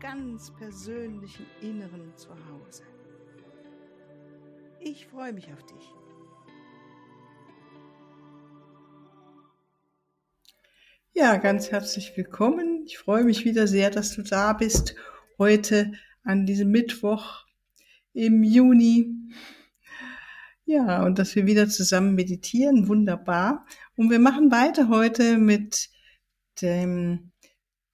ganz persönlichen Inneren zu Hause. Ich freue mich auf dich. Ja, ganz herzlich willkommen. Ich freue mich wieder sehr, dass du da bist heute an diesem Mittwoch im Juni. Ja, und dass wir wieder zusammen meditieren, wunderbar. Und wir machen weiter heute mit dem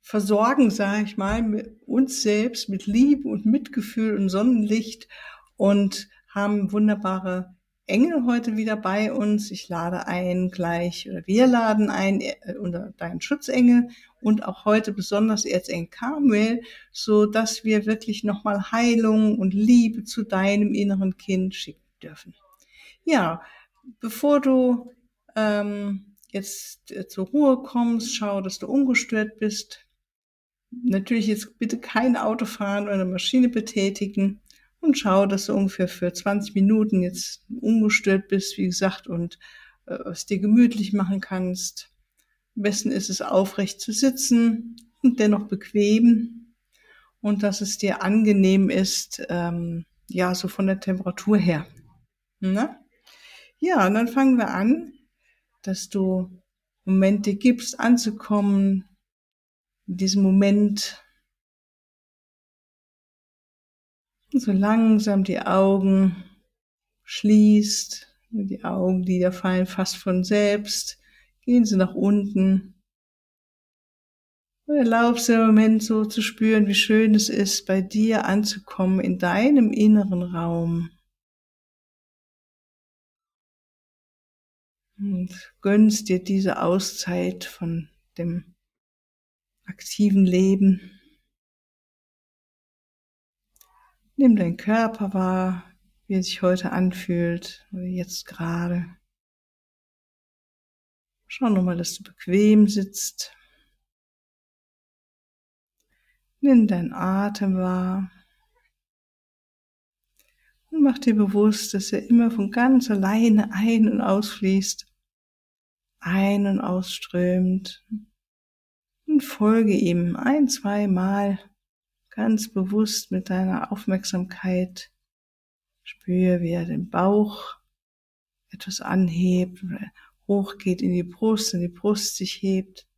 versorgen, sage ich mal, mit uns selbst mit Liebe und Mitgefühl und Sonnenlicht und haben wunderbare Engel heute wieder bei uns. Ich lade ein gleich, oder wir laden ein äh, unter deinen Schutzengel und auch heute besonders Erzengel Carmel, so dass wir wirklich nochmal Heilung und Liebe zu deinem inneren Kind schicken dürfen. Ja, bevor du ähm, jetzt äh, zur Ruhe kommst, schau, dass du ungestört bist natürlich jetzt bitte kein Auto fahren oder eine Maschine betätigen und schau, dass du ungefähr für 20 Minuten jetzt ungestört bist, wie gesagt, und äh, es dir gemütlich machen kannst. Am besten ist es aufrecht zu sitzen und dennoch bequem und dass es dir angenehm ist, ähm, ja, so von der Temperatur her. Na? Ja, und dann fangen wir an, dass du Momente gibst, anzukommen, in diesem Moment so langsam die Augen schließt, die Augenlider fallen fast von selbst, gehen sie nach unten. Und erlaubst dir im Moment so zu spüren, wie schön es ist, bei dir anzukommen in deinem inneren Raum. Und gönnst dir diese Auszeit von dem aktiven Leben. Nimm deinen Körper wahr, wie er sich heute anfühlt oder jetzt gerade. Schau nochmal, dass du bequem sitzt. Nimm deinen Atem wahr und mach dir bewusst, dass er immer von ganz alleine ein- und ausfließt, ein- und ausströmt und folge ihm ein, zwei Mal ganz bewusst mit deiner Aufmerksamkeit. Spüre, wie er den Bauch etwas anhebt, hochgeht in die Brust, und die Brust sich hebt.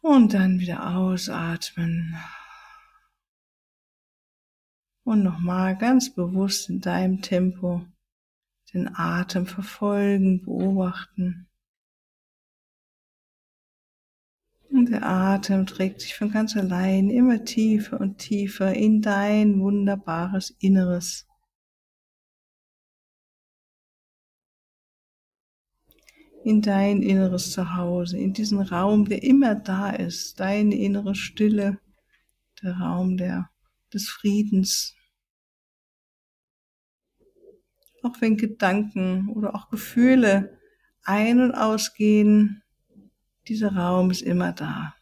Und dann wieder ausatmen. Und nochmal ganz bewusst in deinem Tempo den Atem verfolgen, beobachten. Und der Atem trägt sich von ganz allein immer tiefer und tiefer in dein wunderbares Inneres. In dein inneres Zuhause, in diesen Raum, der immer da ist, deine innere Stille, der Raum der, des Friedens. Auch wenn Gedanken oder auch Gefühle ein- und ausgehen, dieser Raum ist immer da.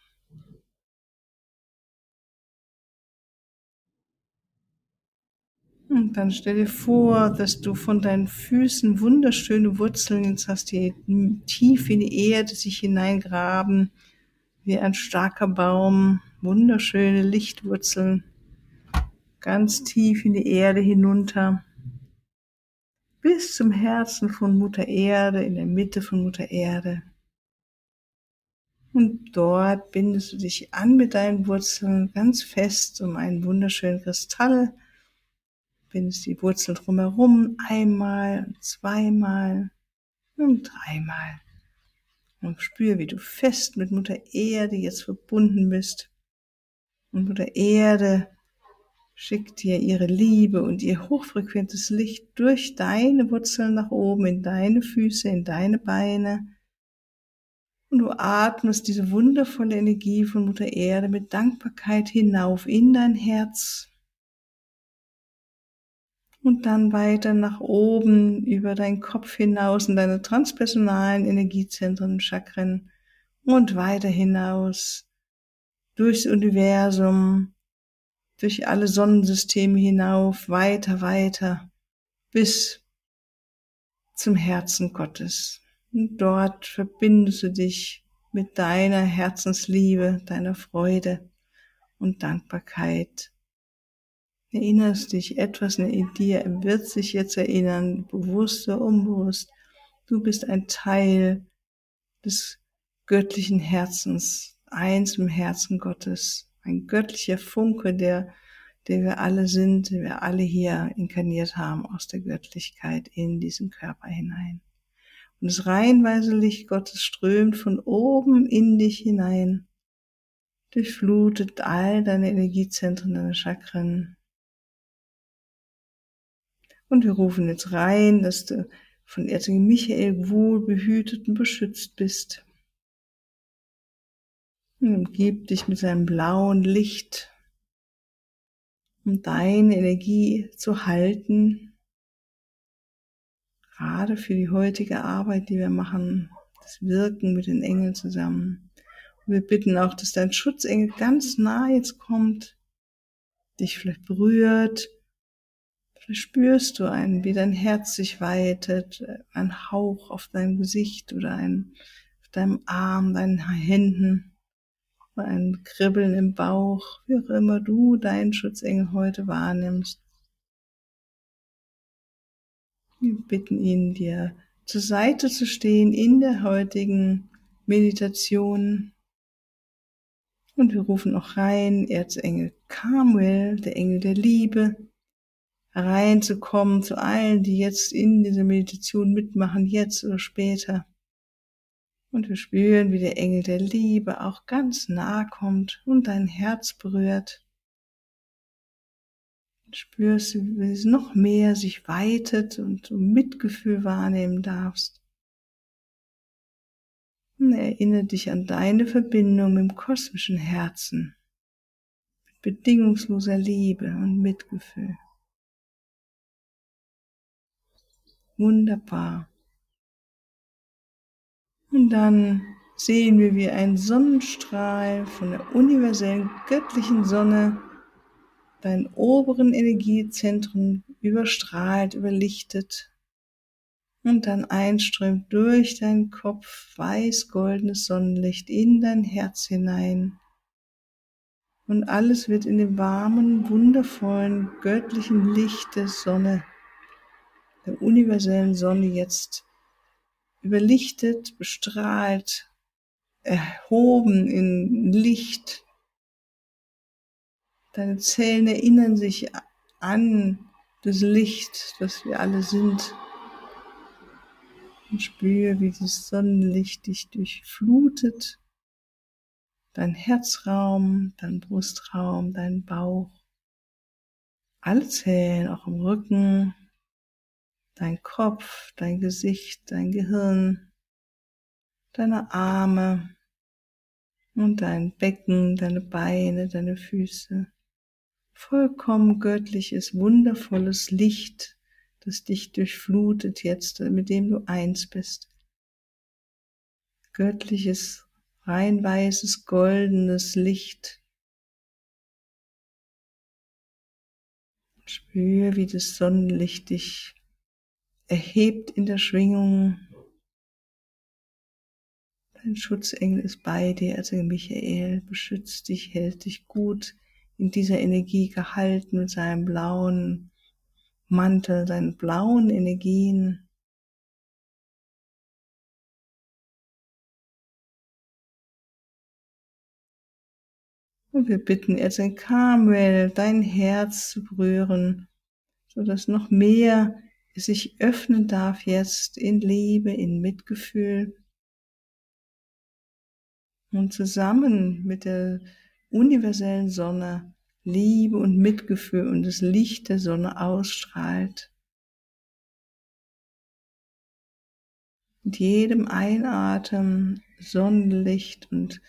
Und dann stell dir vor, dass du von deinen Füßen wunderschöne Wurzeln jetzt hast, die tief in die Erde sich hineingraben, wie ein starker Baum, wunderschöne Lichtwurzeln, ganz tief in die Erde hinunter, bis zum Herzen von Mutter Erde, in der Mitte von Mutter Erde. Und dort bindest du dich an mit deinen Wurzeln ganz fest um einen wunderschönen Kristall. Bindest die Wurzeln drumherum einmal, zweimal und dreimal. Und spür, wie du fest mit Mutter Erde jetzt verbunden bist. Und Mutter Erde schickt dir ihre Liebe und ihr hochfrequentes Licht durch deine Wurzeln nach oben, in deine Füße, in deine Beine Und du atmest diese wundervolle Energie von Mutter Erde mit Dankbarkeit hinauf in dein Herz. Und dann weiter nach oben über deinen Kopf hinaus in deine transpersonalen Energiezentren, Chakren und weiter hinaus durchs Universum, durch alle Sonnensysteme hinauf, weiter, weiter, bis zum Herzen Gottes. Und dort verbindest du dich mit deiner Herzensliebe, deiner Freude und Dankbarkeit. Erinnerst dich, etwas in dir wird sich jetzt erinnern, bewusst oder unbewusst. Du bist ein Teil des göttlichen Herzens, eins im Herzen Gottes, ein göttlicher Funke, der, der wir alle sind, den wir alle hier inkarniert haben aus der Göttlichkeit in diesen Körper hinein. Und das reinweise Licht Gottes strömt von oben in dich hinein, durchflutet all deine Energiezentren, deine Chakren. Und wir rufen jetzt rein, dass du von Erzengel Michael wohl behütet und beschützt bist. Und umgib dich mit seinem blauen Licht, um deine Energie zu halten gerade für die heutige Arbeit, die wir machen, das Wirken mit den Engeln zusammen. Und wir bitten auch, dass dein Schutzengel ganz nah jetzt kommt, dich vielleicht berührt, vielleicht spürst du einen, wie dein Herz sich weitet, ein Hauch auf deinem Gesicht oder ein, auf deinem Arm, deinen Händen, ein Kribbeln im Bauch, wie auch immer du deinen Schutzengel heute wahrnimmst. Wir bitten ihn, dir zur Seite zu stehen in der heutigen Meditation. Und wir rufen auch rein, Erzengel Carmel, der Engel der Liebe, hereinzukommen zu allen, die jetzt in dieser Meditation mitmachen, jetzt oder später. Und wir spüren, wie der Engel der Liebe auch ganz nah kommt und dein Herz berührt spürst wie es noch mehr sich weitet und du Mitgefühl wahrnehmen darfst. Und erinnere dich an deine Verbindung dem kosmischen Herzen, mit bedingungsloser Liebe und Mitgefühl. Wunderbar. Und dann sehen wir, wie ein Sonnenstrahl von der universellen göttlichen Sonne deinen oberen Energiezentren überstrahlt, überlichtet und dann einströmt durch deinen Kopf weiß-goldenes Sonnenlicht in dein Herz hinein. Und alles wird in dem warmen, wundervollen, göttlichen Licht der Sonne, der universellen Sonne jetzt überlichtet, bestrahlt, erhoben in Licht, Deine Zellen erinnern sich an das Licht, das wir alle sind. Und spüre, wie das Sonnenlicht dich durchflutet. Dein Herzraum, dein Brustraum, dein Bauch. Alle Zellen, auch im Rücken, dein Kopf, dein Gesicht, dein Gehirn, deine Arme und dein Becken, deine Beine, deine Füße vollkommen göttliches, wundervolles Licht, das dich durchflutet jetzt, mit dem du eins bist. Göttliches, rein weißes, goldenes Licht. Spür, wie das Sonnenlicht dich erhebt in der Schwingung. Dein Schutzengel ist bei dir, also Michael, beschützt dich, hält dich gut in dieser Energie gehalten mit seinem blauen Mantel, seinen blauen Energien. Und wir bitten jetzt in Carmel dein Herz zu berühren, so dass noch mehr sich öffnen darf jetzt in Liebe, in Mitgefühl. Und zusammen mit der universellen Sonne Liebe und Mitgefühl und das Licht der Sonne ausstrahlt. Mit jedem Einatmen Sonnenlicht und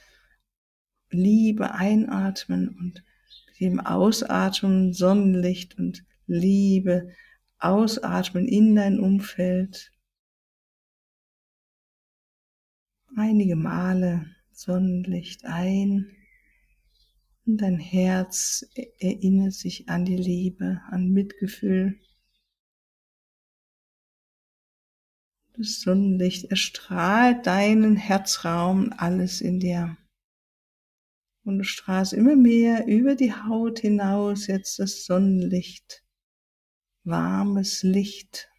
Liebe einatmen und mit jedem Ausatmen Sonnenlicht und Liebe ausatmen in dein Umfeld. Einige Male Sonnenlicht ein und dein Herz erinnert sich an die Liebe, an Mitgefühl. Das Sonnenlicht erstrahlt deinen Herzraum, alles in dir. Und du strahlst immer mehr über die Haut hinaus jetzt das Sonnenlicht. Warmes Licht.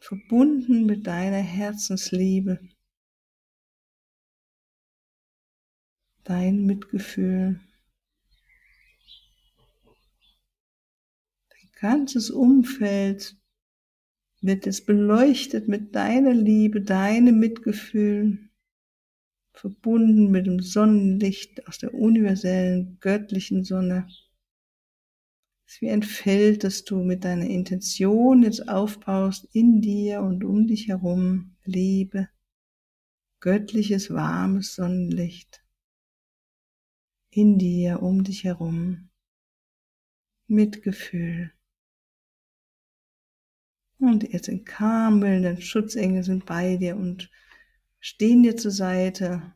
Verbunden mit deiner Herzensliebe. Dein Mitgefühl. Dein ganzes Umfeld wird es beleuchtet mit deiner Liebe, deinem Mitgefühl verbunden mit dem Sonnenlicht aus der universellen göttlichen Sonne. Es ist wie ein Feld, das du mit deiner Intention jetzt aufbaust in dir und um dich herum. Liebe, göttliches, warmes Sonnenlicht. In dir, um dich herum. Mitgefühl. Und jetzt in Karmel, dein Schutzengel sind bei dir und stehen dir zur Seite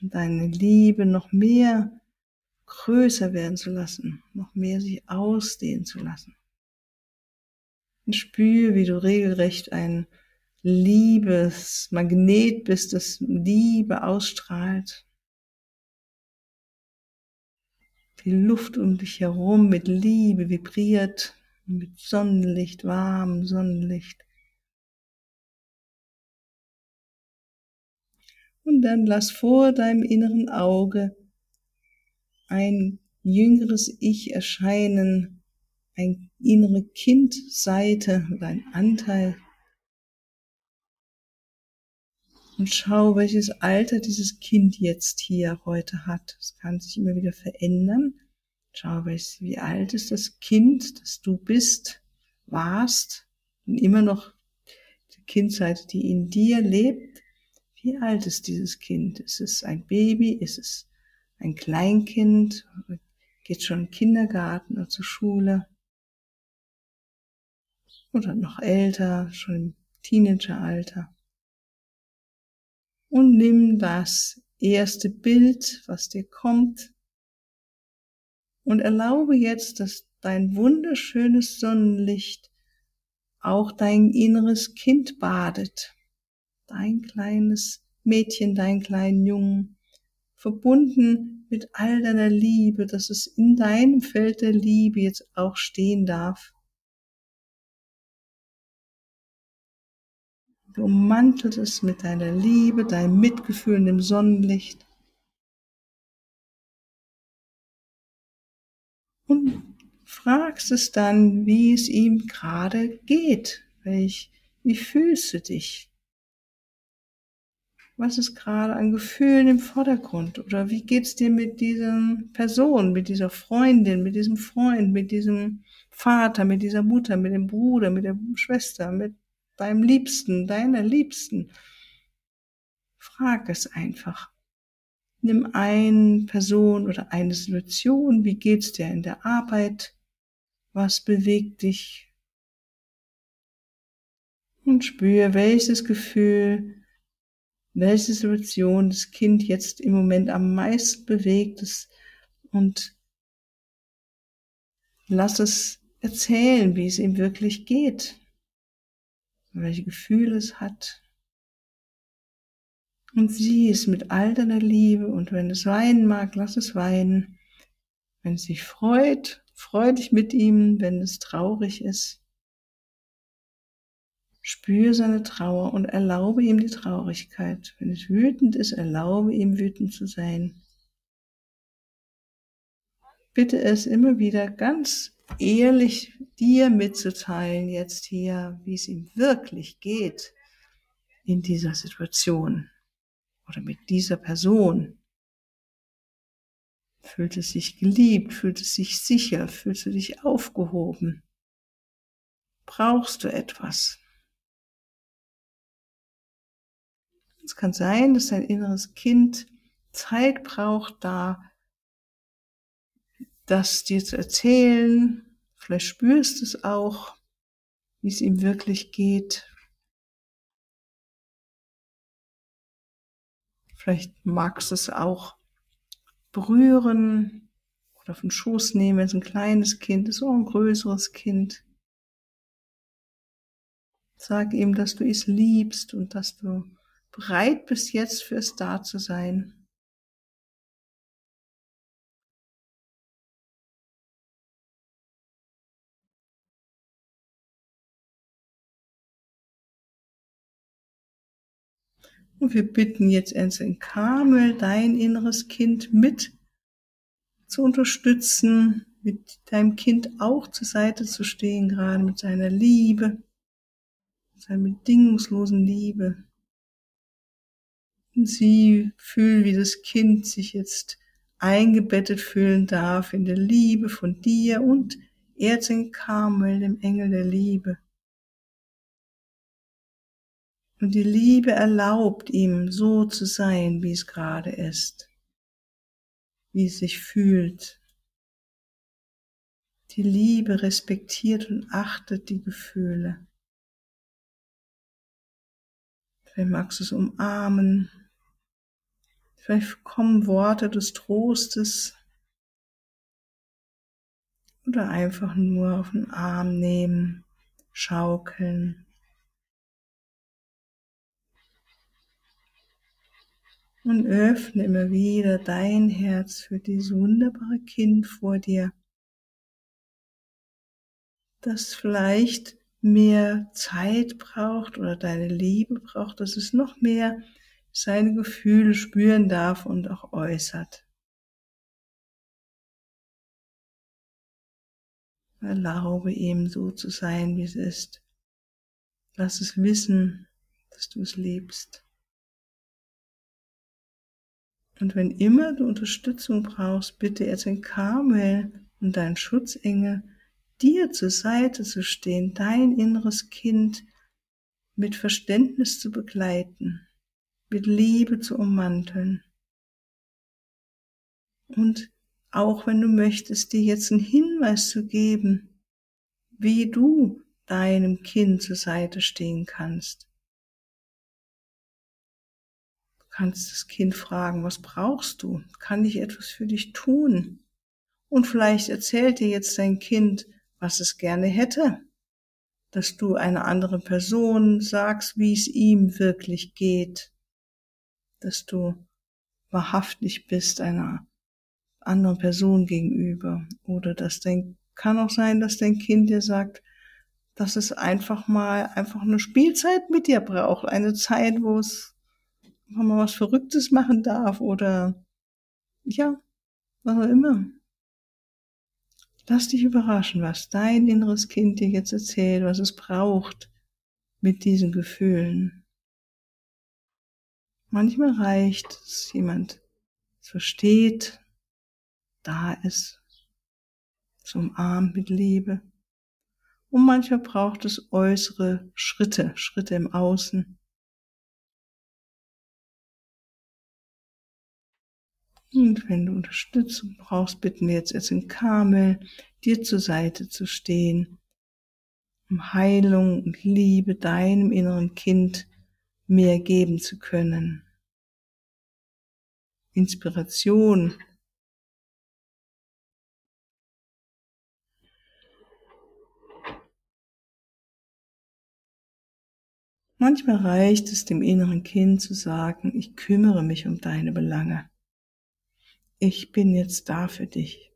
und deine Liebe noch mehr größer werden zu lassen, noch mehr sich ausdehnen zu lassen. Und spür, wie du regelrecht ein Liebesmagnet bist, das Liebe ausstrahlt. Die Luft um dich herum mit Liebe vibriert, mit Sonnenlicht, warmem Sonnenlicht. Und dann lass vor deinem inneren Auge ein jüngeres Ich erscheinen, ein innere Kindseite oder ein Anteil. Und schau, welches Alter dieses Kind jetzt hier heute hat. Es kann sich immer wieder verändern. Schau, wie alt ist das Kind, das du bist, warst und immer noch die Kindseite, die in dir lebt. Wie alt ist dieses Kind? Ist es ein Baby? Ist es ein Kleinkind? Geht schon in Kindergarten oder zur Schule? Oder noch älter, schon im Teenageralter? Und nimm das erste Bild, was dir kommt, und erlaube jetzt, dass dein wunderschönes Sonnenlicht auch dein inneres Kind badet. Dein kleines Mädchen, dein kleinen Jungen, verbunden mit all deiner Liebe, dass es in deinem Feld der Liebe jetzt auch stehen darf. Du ummantelst es mit deiner Liebe, deinem Mitgefühl in dem Sonnenlicht. Und fragst es dann, wie es ihm gerade geht. Welch, wie fühlst du dich? was ist gerade an Gefühlen im Vordergrund? Oder wie geht's dir mit dieser Person, mit dieser Freundin, mit diesem Freund, mit diesem Vater, mit dieser Mutter, mit dem Bruder, mit der Schwester, mit deinem Liebsten, deiner Liebsten? Frag es einfach. Nimm eine Person oder eine Situation. Wie geht's dir in der Arbeit? Was bewegt dich? Und spür, welches Gefühl welche Situation das Kind jetzt im Moment am meisten bewegt ist und lass es erzählen, wie es ihm wirklich geht, welche Gefühle es hat. Und sieh es mit all deiner Liebe und wenn es weinen mag, lass es weinen. Wenn es sich freut, freu dich mit ihm, wenn es traurig ist. Spür seine Trauer und erlaube ihm die Traurigkeit. Wenn es wütend ist, erlaube ihm wütend zu sein. Bitte es immer wieder ganz ehrlich dir mitzuteilen, jetzt hier, wie es ihm wirklich geht in dieser Situation oder mit dieser Person. Fühlt es sich geliebt, fühlt es sich sicher, fühlst du dich aufgehoben? Brauchst du etwas? Es kann sein, dass dein inneres Kind Zeit braucht, da das dir zu erzählen. Vielleicht spürst du es auch, wie es ihm wirklich geht. Vielleicht magst du es auch berühren oder auf den Schoß nehmen, wenn es ein kleines Kind ist oder ein größeres Kind. Sag ihm, dass du es liebst und dass du bereit bist, jetzt für es da zu sein. Und wir bitten jetzt Ensign Kamel, dein inneres Kind mit zu unterstützen, mit deinem Kind auch zur Seite zu stehen, gerade mit seiner Liebe, seiner bedingungslosen Liebe. Und sie fühlen, wie das Kind sich jetzt eingebettet fühlen darf in der Liebe von dir und Erzengel Kamel, dem Engel der Liebe. Und die Liebe erlaubt ihm so zu sein, wie es gerade ist, wie es sich fühlt. Die Liebe respektiert und achtet die Gefühle. Vielleicht magst du es umarmen. Vielleicht kommen Worte des Trostes oder einfach nur auf den Arm nehmen, schaukeln. Und öffne immer wieder dein Herz für dieses wunderbare Kind vor dir, das vielleicht mehr Zeit braucht oder deine Liebe braucht, dass es noch mehr seine Gefühle spüren darf und auch äußert. Erlaube ihm so zu sein, wie es ist. Lass es wissen, dass du es liebst. Und wenn immer du Unterstützung brauchst, bitte jetzt den Karmel und deinen Schutzengel, dir zur Seite zu stehen, dein inneres Kind mit Verständnis zu begleiten, mit Liebe zu ummanteln. Und auch wenn du möchtest, dir jetzt einen Hinweis zu geben, wie du deinem Kind zur Seite stehen kannst kannst das Kind fragen, was brauchst du? Kann ich etwas für dich tun? Und vielleicht erzählt dir jetzt dein Kind, was es gerne hätte, dass du einer anderen Person sagst, wie es ihm wirklich geht, dass du wahrhaftig bist einer anderen Person gegenüber oder dass dein kann auch sein, dass dein Kind dir sagt, dass es einfach mal einfach eine Spielzeit mit dir braucht, eine Zeit, wo es wenn man was Verrücktes machen darf oder ja, was auch immer. Lass dich überraschen, was dein inneres Kind dir jetzt erzählt, was es braucht mit diesen Gefühlen. Manchmal reicht, dass jemand es versteht, da ist, zum umarmt mit Liebe. Und manchmal braucht es äußere Schritte, Schritte im Außen, Und wenn du Unterstützung brauchst, bitten wir jetzt, in Kamel, dir zur Seite zu stehen, um Heilung und Liebe deinem inneren Kind mehr geben zu können. Inspiration. Manchmal reicht es dem inneren Kind zu sagen, ich kümmere mich um deine Belange ich bin jetzt da für dich.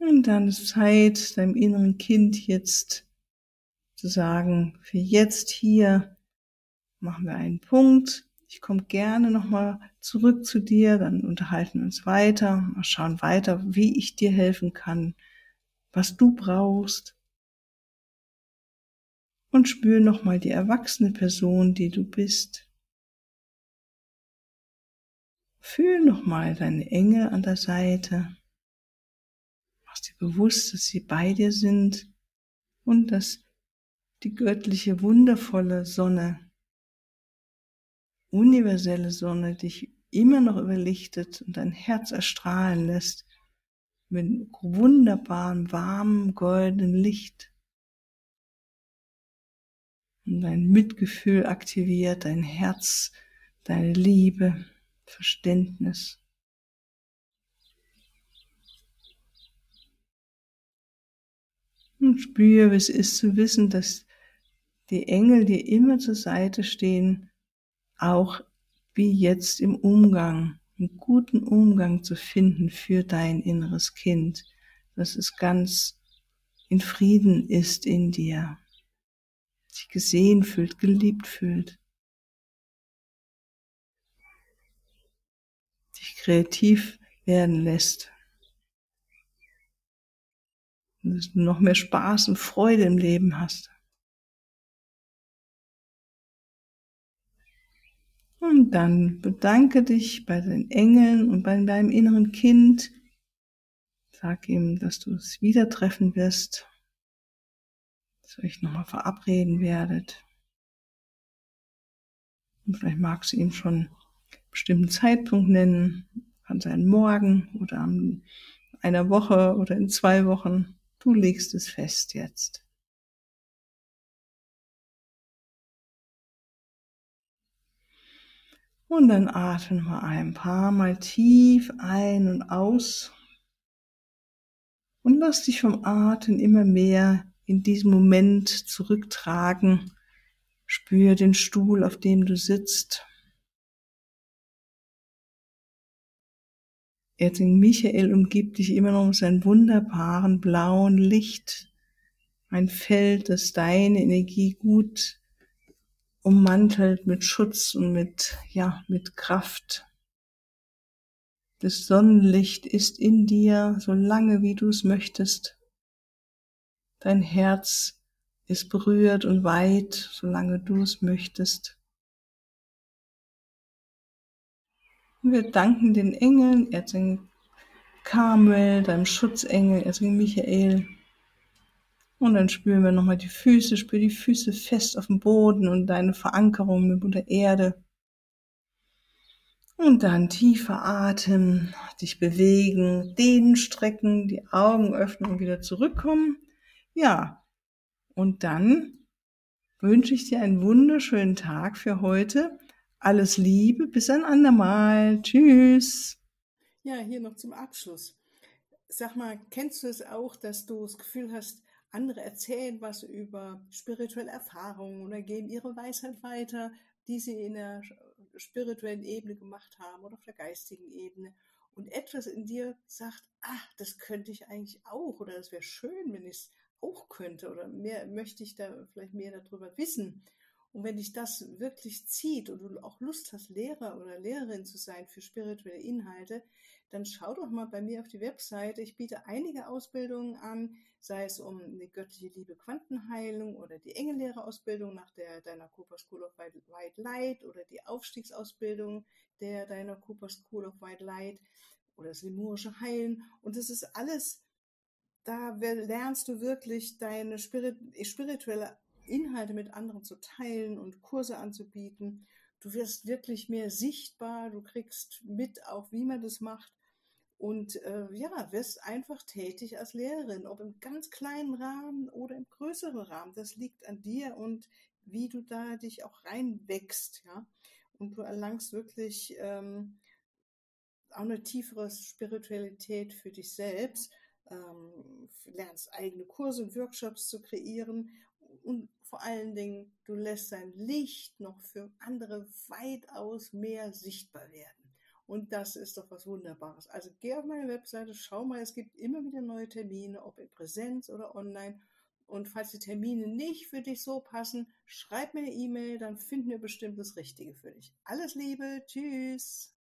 Und dann ist Zeit, deinem inneren Kind jetzt zu sagen, für jetzt hier machen wir einen Punkt. Ich komme gerne nochmal zurück zu dir, dann unterhalten wir uns weiter, mal schauen weiter, wie ich dir helfen kann, was du brauchst. Und spür nochmal die erwachsene Person, die du bist. Fühl nochmal deine Engel an der Seite. Mach dir bewusst, dass sie bei dir sind und dass die göttliche, wundervolle Sonne, universelle Sonne dich immer noch überlichtet und dein Herz erstrahlen lässt mit wunderbarem, warmem, goldenen Licht. Und dein Mitgefühl aktiviert, dein Herz, deine Liebe, Verständnis. Und spüre, wie es ist zu wissen, dass die Engel dir immer zur Seite stehen, auch wie jetzt im Umgang, einen guten Umgang zu finden für dein inneres Kind, dass es ganz in Frieden ist in dir, sich gesehen fühlt, geliebt fühlt, dich kreativ werden lässt, dass du noch mehr Spaß und Freude im Leben hast. Und dann bedanke dich bei den Engeln und bei deinem inneren Kind. Sag ihm, dass du es wieder treffen wirst, dass ihr euch nochmal verabreden werdet. Und vielleicht magst du ihm schon einen bestimmten Zeitpunkt nennen. Kann sein morgen oder in einer Woche oder in zwei Wochen. Du legst es fest jetzt. Und dann atmen wir ein paar Mal tief ein und aus. Und lass dich vom Atem immer mehr in diesem Moment zurücktragen. Spür den Stuhl, auf dem du sitzt. Erzengel Michael umgibt dich immer noch mit seinem wunderbaren blauen Licht. Ein Feld, das deine Energie gut ummantelt mit Schutz und mit, ja, mit Kraft. Das Sonnenlicht ist in dir, so lange wie du es möchtest. Dein Herz ist berührt und weit, solange du es möchtest. Wir danken den Engeln, Erzengel Karmel, deinem Schutzengel, Erzengel Michael, und dann spüren wir nochmal die Füße, spür die Füße fest auf dem Boden und deine Verankerung mit der Erde. Und dann tiefer Atem, dich bewegen, dehnen, strecken, die Augen öffnen und wieder zurückkommen. Ja, und dann wünsche ich dir einen wunderschönen Tag für heute. Alles Liebe, bis ein andermal. Tschüss. Ja, hier noch zum Abschluss. Sag mal, kennst du es auch, dass du das Gefühl hast, andere erzählen was über spirituelle Erfahrungen oder geben ihre Weisheit weiter, die sie in der spirituellen Ebene gemacht haben oder auf der geistigen Ebene. Und etwas in dir sagt, ach, das könnte ich eigentlich auch oder das wäre schön, wenn ich es auch könnte oder mehr möchte ich da vielleicht mehr darüber wissen. Und wenn dich das wirklich zieht und du auch Lust hast, Lehrer oder Lehrerin zu sein für spirituelle Inhalte, dann schau doch mal bei mir auf die Webseite. Ich biete einige Ausbildungen an, sei es um eine göttliche Liebe Quantenheilung oder die Engellehrerausbildung nach der deiner Cooper School of White Light oder die Aufstiegsausbildung der deiner Cooper School of White Light oder das Lemurische Heilen. Und das ist alles, da lernst du wirklich deine spirituelle Inhalte mit anderen zu teilen und Kurse anzubieten. Du wirst wirklich mehr sichtbar, du kriegst mit auch, wie man das macht und äh, ja, wirst einfach tätig als Lehrerin, ob im ganz kleinen Rahmen oder im größeren Rahmen. Das liegt an dir und wie du da dich auch reinwächst, ja. Und du erlangst wirklich ähm, auch eine tiefere Spiritualität für dich selbst, ähm, lernst eigene Kurse und Workshops zu kreieren und vor allen Dingen, du lässt dein Licht noch für andere weitaus mehr sichtbar werden. Und das ist doch was Wunderbares. Also geh auf meine Webseite, schau mal, es gibt immer wieder neue Termine, ob in Präsenz oder online. Und falls die Termine nicht für dich so passen, schreib mir eine E-Mail, dann finden wir bestimmt das Richtige für dich. Alles Liebe, tschüss.